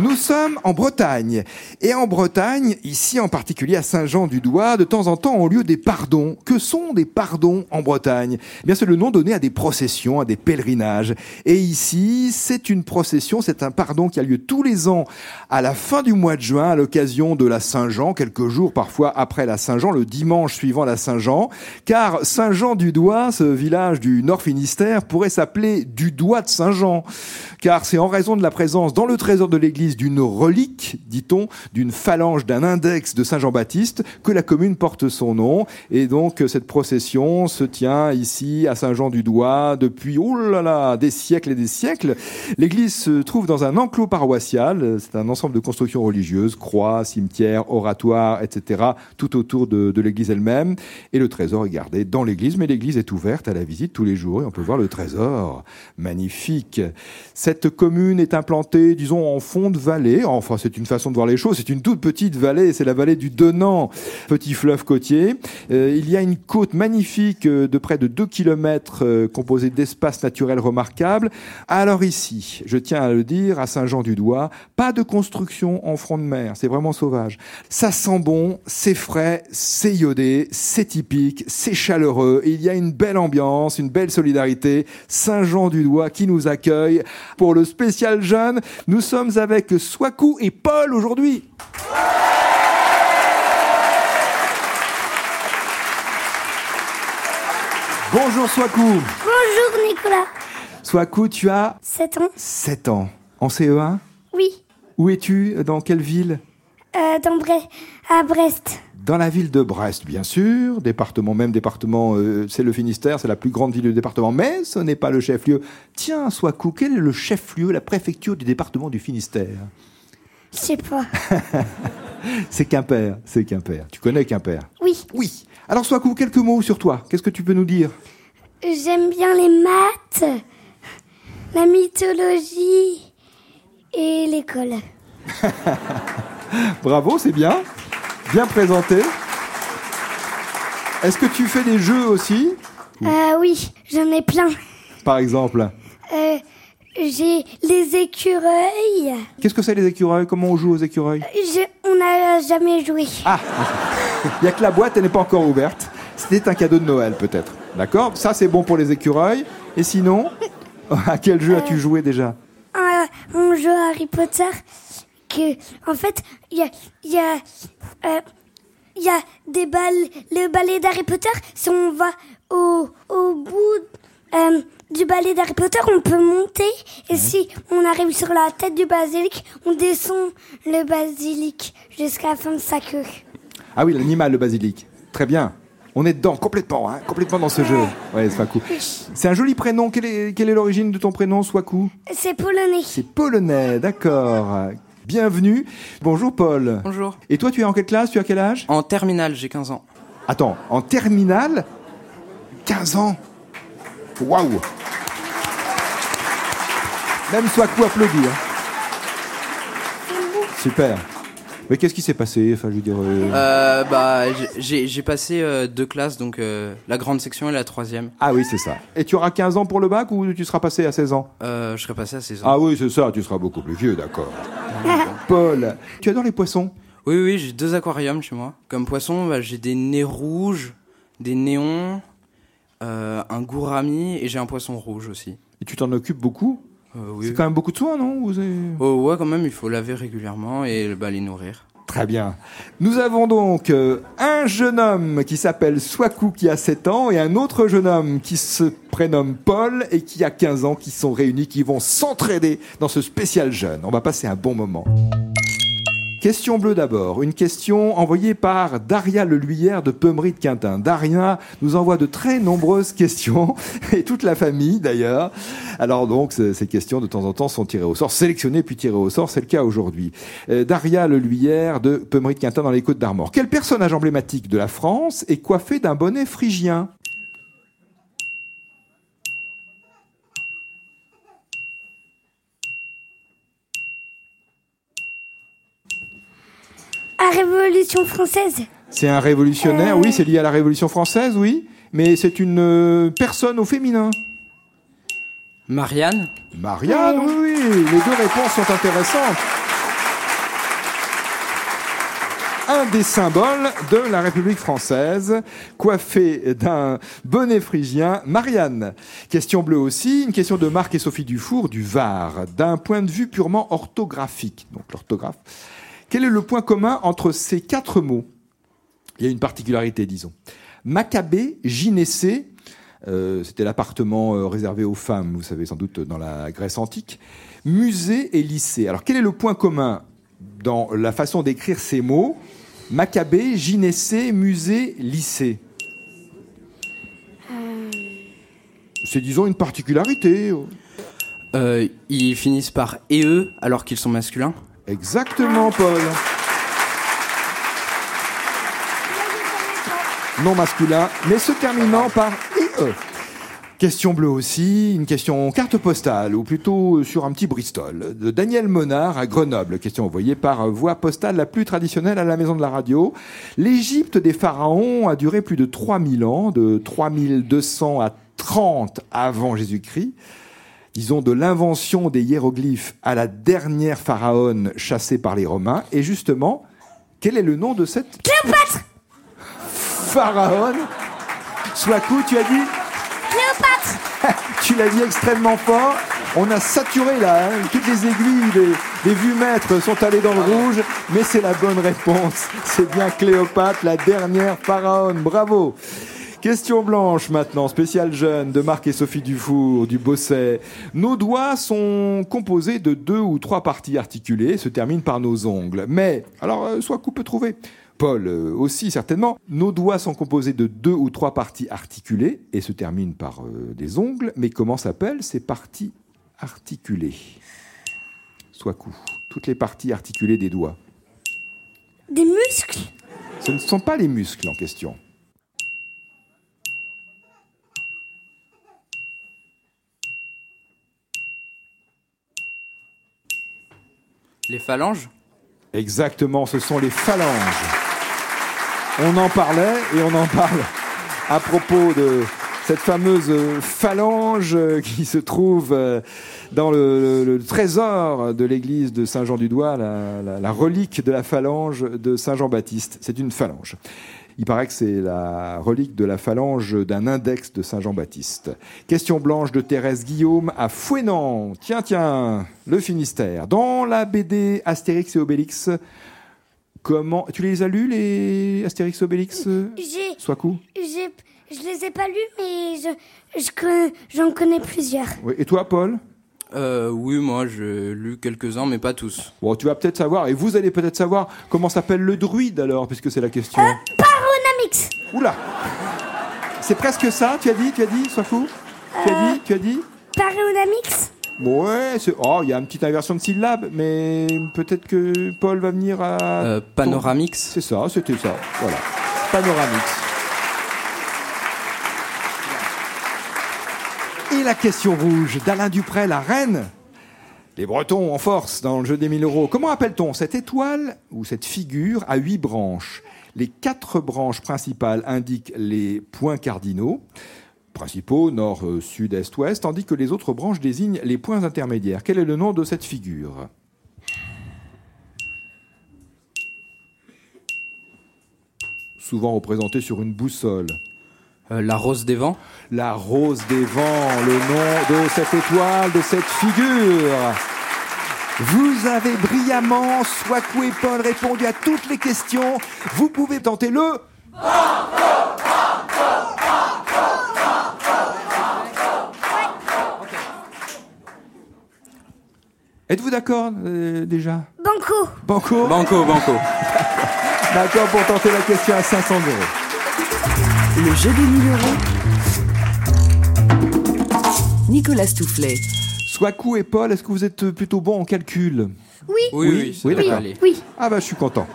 nous sommes en Bretagne. Et en Bretagne, ici en particulier à Saint-Jean-du-Doigt, de temps en temps ont lieu des pardons. Que sont des pardons en Bretagne? Eh Bien, c'est le nom donné à des processions, à des pèlerinages. Et ici, c'est une procession, c'est un pardon qui a lieu tous les ans à la fin du mois de juin, à l'occasion de la Saint-Jean, quelques jours parfois après la Saint-Jean, le dimanche suivant la Saint-Jean. Car Saint-Jean-du-Doigt, ce village du Nord Finistère, pourrait s'appeler du Doigt de Saint-Jean. Car c'est en raison de la présence dans le trésor de l'église d'une relique, dit-on, d'une phalange, d'un index de Saint Jean-Baptiste, que la commune porte son nom. Et donc, cette procession se tient ici, à Saint-Jean-du-Doigt, depuis, oh là là, des siècles et des siècles. L'église se trouve dans un enclos paroissial. C'est un ensemble de constructions religieuses, croix, cimetières, oratoires, etc., tout autour de, de l'église elle-même. Et le trésor est gardé dans l'église, mais l'église est ouverte à la visite tous les jours et on peut voir le trésor. Magnifique. Cette commune est implantée, disons, en fond vallée. Enfin, c'est une façon de voir les choses. C'est une toute petite vallée. C'est la vallée du Donant, petit fleuve côtier. Euh, il y a une côte magnifique euh, de près de 2 km euh, composée d'espaces naturels remarquables. Alors ici, je tiens à le dire, à Saint-Jean-du-Doigt, pas de construction en front de mer. C'est vraiment sauvage. Ça sent bon, c'est frais, c'est iodé, c'est typique, c'est chaleureux. il y a une belle ambiance, une belle solidarité. Saint-Jean-du-Doigt qui nous accueille pour le spécial jeune. Nous sommes avec avec Swaku et Paul aujourd'hui. Bonjour Swaku. Bonjour Nicolas. Swaku, tu as 7 ans. 7 ans. En CE1 Oui. Où es-tu? Dans quelle ville? Euh, dans À Brest. Dans la ville de Brest, bien sûr, département, même département, euh, c'est le Finistère, c'est la plus grande ville du département, mais ce n'est pas le chef-lieu. Tiens, Swaku, quel est le chef-lieu, la préfecture du département du Finistère? Je sais pas. c'est Quimper, c'est Quimper. Tu connais Quimper? Oui. Oui. Alors Swaku, quelques mots sur toi. Qu'est-ce que tu peux nous dire? J'aime bien les maths, la mythologie et l'école. Bravo, c'est bien. Bien présenté. Est-ce que tu fais des jeux aussi euh, Oui, j'en ai plein. Par exemple euh, J'ai les écureuils. Qu'est-ce que c'est les écureuils? Comment on joue aux écureuils? On n'a jamais joué. Ah Il n'y a que la boîte, elle n'est pas encore ouverte. C'était un cadeau de Noël peut-être. D'accord? Ça c'est bon pour les écureuils. Et sinon, à quel jeu as-tu joué déjà? Euh, On joue à Harry Potter en fait, il y a, y, a, euh, y a des balles, le ballet d'Harry Potter, si on va au, au bout euh, du ballet d'Harry Potter, on peut monter, et si on arrive sur la tête du basilic, on descend le basilic jusqu'à la fin de sa queue. Ah oui, l'animal, le basilic. Très bien. On est dedans, complètement, hein, complètement dans ce jeu. Ouais, Swaku. C'est un joli prénom. Quelle est, quelle est l'origine de ton prénom, Swaku? C'est polonais. C'est polonais, d'accord. Bienvenue. Bonjour Paul. Bonjour. Et toi, tu es en quelle classe? Tu as quel âge? En terminale, j'ai 15 ans. Attends, en terminale? 15 ans? Waouh Même Swaku applaudit. Hein. Super. Mais qu'est-ce qui s'est passé Enfin, je veux dire. Euh... euh bah, j'ai passé euh, deux classes, donc la grande section et la troisième. Ah oui, c'est ça. Et tu auras 15 ans pour le bac ou tu seras passé à 16 ans? Je serai passé à 16 ans. Ah oui, c'est ça. Tu seras beaucoup plus vieux, d'accord. Paul, tu adores les poissons? Oui, oui, j'ai deux aquariums chez moi. Comme poisson, bah, j'ai des nez rouges, des néons, un gourami et j'ai un poisson rouge aussi. Et tu t'en occupes beaucoup? Euh, c'est quand même beaucoup de soins, non oh, Ouais, quand même, il faut laver régulièrement et bah, les nourrir. Très bien. Nous avons donc euh, un jeune homme qui s'appelle Swaku qui a 7 ans et un autre jeune homme qui se prénomme Paul et qui a 15 ans qui sont réunis, qui vont s'entraider dans ce spécial jeune. On va passer un bon moment. Question bleue d'abord. Une question envoyée par Daria Leluyère de Peumery de Quintin. Daria nous envoie de très nombreuses questions, et toute la famille d'ailleurs. Alors donc, ces questions de temps en temps sont tirées au sort, sélectionnées puis tirées au sort, c'est le cas aujourd'hui. Euh, Daria Leluyère de Peumery de Quintin dans les Côtes d'Armor. Quel personnage emblématique de la France est coiffé d'un bonnet phrygien? Révolution française. C'est un révolutionnaire, Euh. oui, c'est lié à la Révolution française, oui, mais c'est une euh, personne au féminin. Marianne? Marianne, oui, oui, les deux réponses sont intéressantes. Un des symboles de la République française, coiffé d'un bonnet phrygien, Marianne. Question bleue aussi, une question de Marc et Sophie Dufour du Var, d'un point de vue purement orthographique, donc l'orthographe. Quel est le point commun entre ces quatre mots? Il y a une particularité, disons. Maccabée, gynécée, euh, c'était l'appartement euh, réservé aux femmes, vous savez sans doute dans la Grèce antique. Musée et lycée. Alors quel est le point commun dans la façon d'écrire ces mots? Maccabée, gynécée, musée, lycée. C'est disons une particularité. Euh, Ils finissent par EE alors qu'ils sont masculins Exactement, Paul. Non masculin, mais se terminant par IE. Question bleue aussi, une question carte postale, ou plutôt sur un petit Bristol, de Daniel Monard à Grenoble. Question envoyée par voie postale la plus traditionnelle à la maison de la radio. L'Égypte des pharaons a duré plus de 3000 ans, de 3200 à 30 avant Jésus-Christ disons, de l'invention des hiéroglyphes à la dernière pharaone chassée par les Romains. Et justement, quel est le nom de cette Cléopâtre pharaone Swaku, tu as dit? Cléopâtre Tu l'as dit extrêmement fort. On a saturé là, hein. toutes les aiguilles des, des vues maîtres sont allées dans le rouge, mais c'est la bonne réponse. C'est bien Cléopâtre, la dernière pharaone. Bravo. Question blanche maintenant, spécial jeune de Marc et Sophie Dufour du Bosset. Nos doigts sont composés de deux ou trois parties articulées, se terminent par nos ongles. Mais, alors, euh, soit coup peut trouver. Paul euh, aussi certainement. Nos doigts sont composés de deux ou trois parties articulées et se terminent par euh, des ongles. Mais comment s'appellent ces parties articulées? Soit coup. Toutes les parties articulées des doigts. Des muscles? Ce ne sont pas les muscles en question. Les phalanges Exactement, ce sont les phalanges. On en parlait et on en parle à propos de cette fameuse phalange qui se trouve euh, dans le, trésor de l'église de Saint-Jean-du-Doigt, la- la relique de la phalange de Saint-Jean-Baptiste. C'est une phalange. Il paraît que c'est la relique de la phalange d'un index de Saint-Jean-Baptiste. Question blanche de Thérèse Guillaume à Fouenan. Tiens, tiens, le Finistère. Dans la BD Astérix et Obélix, comment. Tu les as lus, les Astérix et Obélix euh, J'ai, Swaku j'ai, je les ai pas lus, mais je, je connais- j'en connais plusieurs. Oui. Et toi, Paul? Euh, Oui, moi j'ai lu quelques-uns, mais pas tous. Bon, tu vas peut-être savoir, et vous allez peut-être savoir comment s'appelle le druide alors, puisque c'est la question. Oula C'est presque ça, tu as dit, tu as dit, Swaku Tu as dit, tu as dit Paronamix Ouais, c'est- oh, il y a une petite inversion de syllabe, mais peut-être que Paul va venir à. Euh, Panoramix C'est ça, c'était ça. Voilà. Panoramix. Et la question rouge d'Alain Dupré, la reine. Les Bretons en force dans le jeu des 1000 euros. Comment appelle-t-on cette étoile ou cette figure à huit branches? Les quatre branches principales indiquent les points cardinaux principaux, nord, euh, sud, est, ouest, tandis que les autres branches désignent les points intermédiaires. Quel est le nom de cette figure? Souvent représentée sur une boussole. Euh, La rose des vents La rose des vents, le nom de cette étoile, de cette figure. Vous avez brillamment, Swaku et Paul, répondu à toutes les questions. Vous pouvez tenter le... Êtes-vous d'accord euh, déjà? Banco. Banco? Banco, banco. D'accord pour tenter la question à 500 euros. Le jeu des 1000 euros. Nicolas Stoufflet. Swaku et Paul, est-ce que vous êtes plutôt bons en calcul Oui. Oui, oui. Oui. Ah bah je suis content.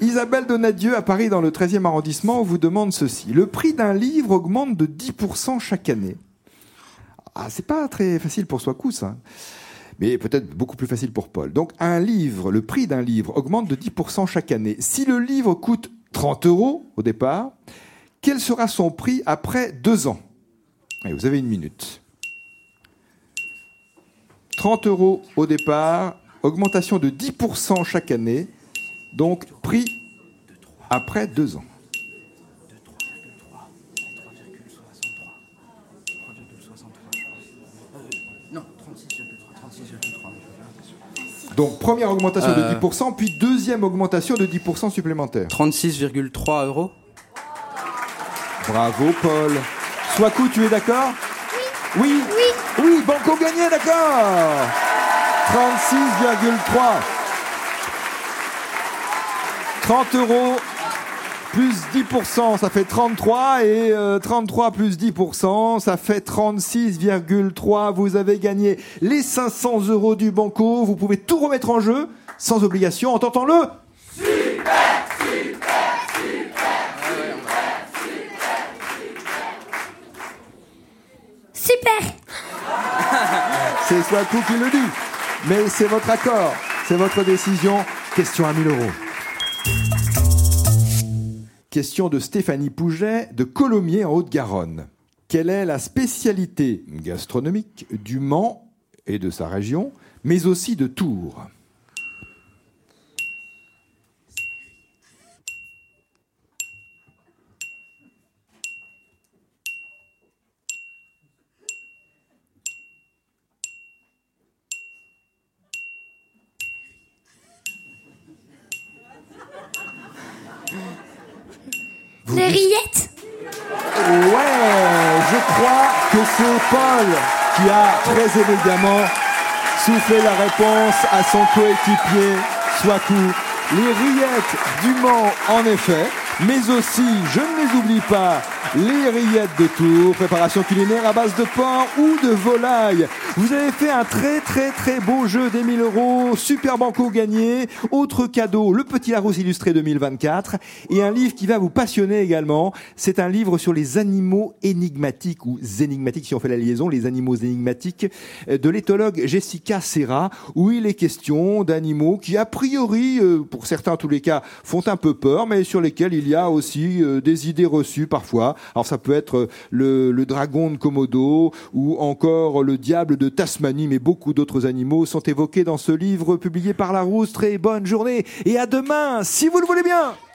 Isabelle Donadieu à Paris dans le 13e arrondissement vous demande ceci. Le prix d'un livre augmente de 10% chaque année. Ah, c'est pas très facile pour Swaku ça. Mais peut-être beaucoup plus facile pour Paul. Donc un livre, le prix d'un livre augmente de 10% chaque année. Si le livre coûte 30 euros au départ, quel sera son prix après deux ans Allez, Vous avez une minute. 30 euros au départ, augmentation de 10% chaque année, donc prix après deux ans. Non, 36,3, Donc première augmentation Euh. de 10%, puis deuxième augmentation de 10% supplémentaire. 36,3 euros. Bravo Paul. Swaku, tu es d'accord? Oui. Oui? Oui, Banco gagné, d'accord. 36,3. 30 euros plus 10%, ça fait 33 et euh, 33 plus 10%, ça fait 36,3. Vous avez gagné les 500 euros du Banco. Vous pouvez tout remettre en jeu sans obligation. Entendons-le Super. C'est Swaku qui le dit. Mais c'est votre accord, c'est votre décision. Question à 1000 euros. Question de Stéphanie Pouget de Colomiers en Haute-Garonne. Quelle est la spécialité gastronomique du Mans et de sa région, mais aussi de Tours? Ouais, je crois que c'est Paul qui a très élégamment soufflé la réponse à son coéquipier Swaku. Les rillettes du Mans, en effet, mais aussi, je ne les oublie pas, les rillettes de Tours, préparation culinaire à base de porc ou de volaille. Vous avez fait un très très très beau jeu des 1000 euros, super banco gagné, autre cadeau, le Petit Larousse illustré 2024, et un livre qui va vous passionner également. C'est un livre sur les animaux énigmatiques ou énigmatiques si on fait la liaison, les animaux énigmatiques euh, de l'éthologue Jessica Serra, où il est question d'animaux qui a priori, euh, pour certains en tous les cas, font un peu peur, mais sur lesquels il y a aussi euh, des idées reçues parfois. Alors ça peut être euh, le, dragon de Komodo ou encore le diable de Tasmanie, mais beaucoup d'autres animaux sont évoqués dans ce livre publié par Larousse. Très bonne journée et à demain, si vous le voulez bien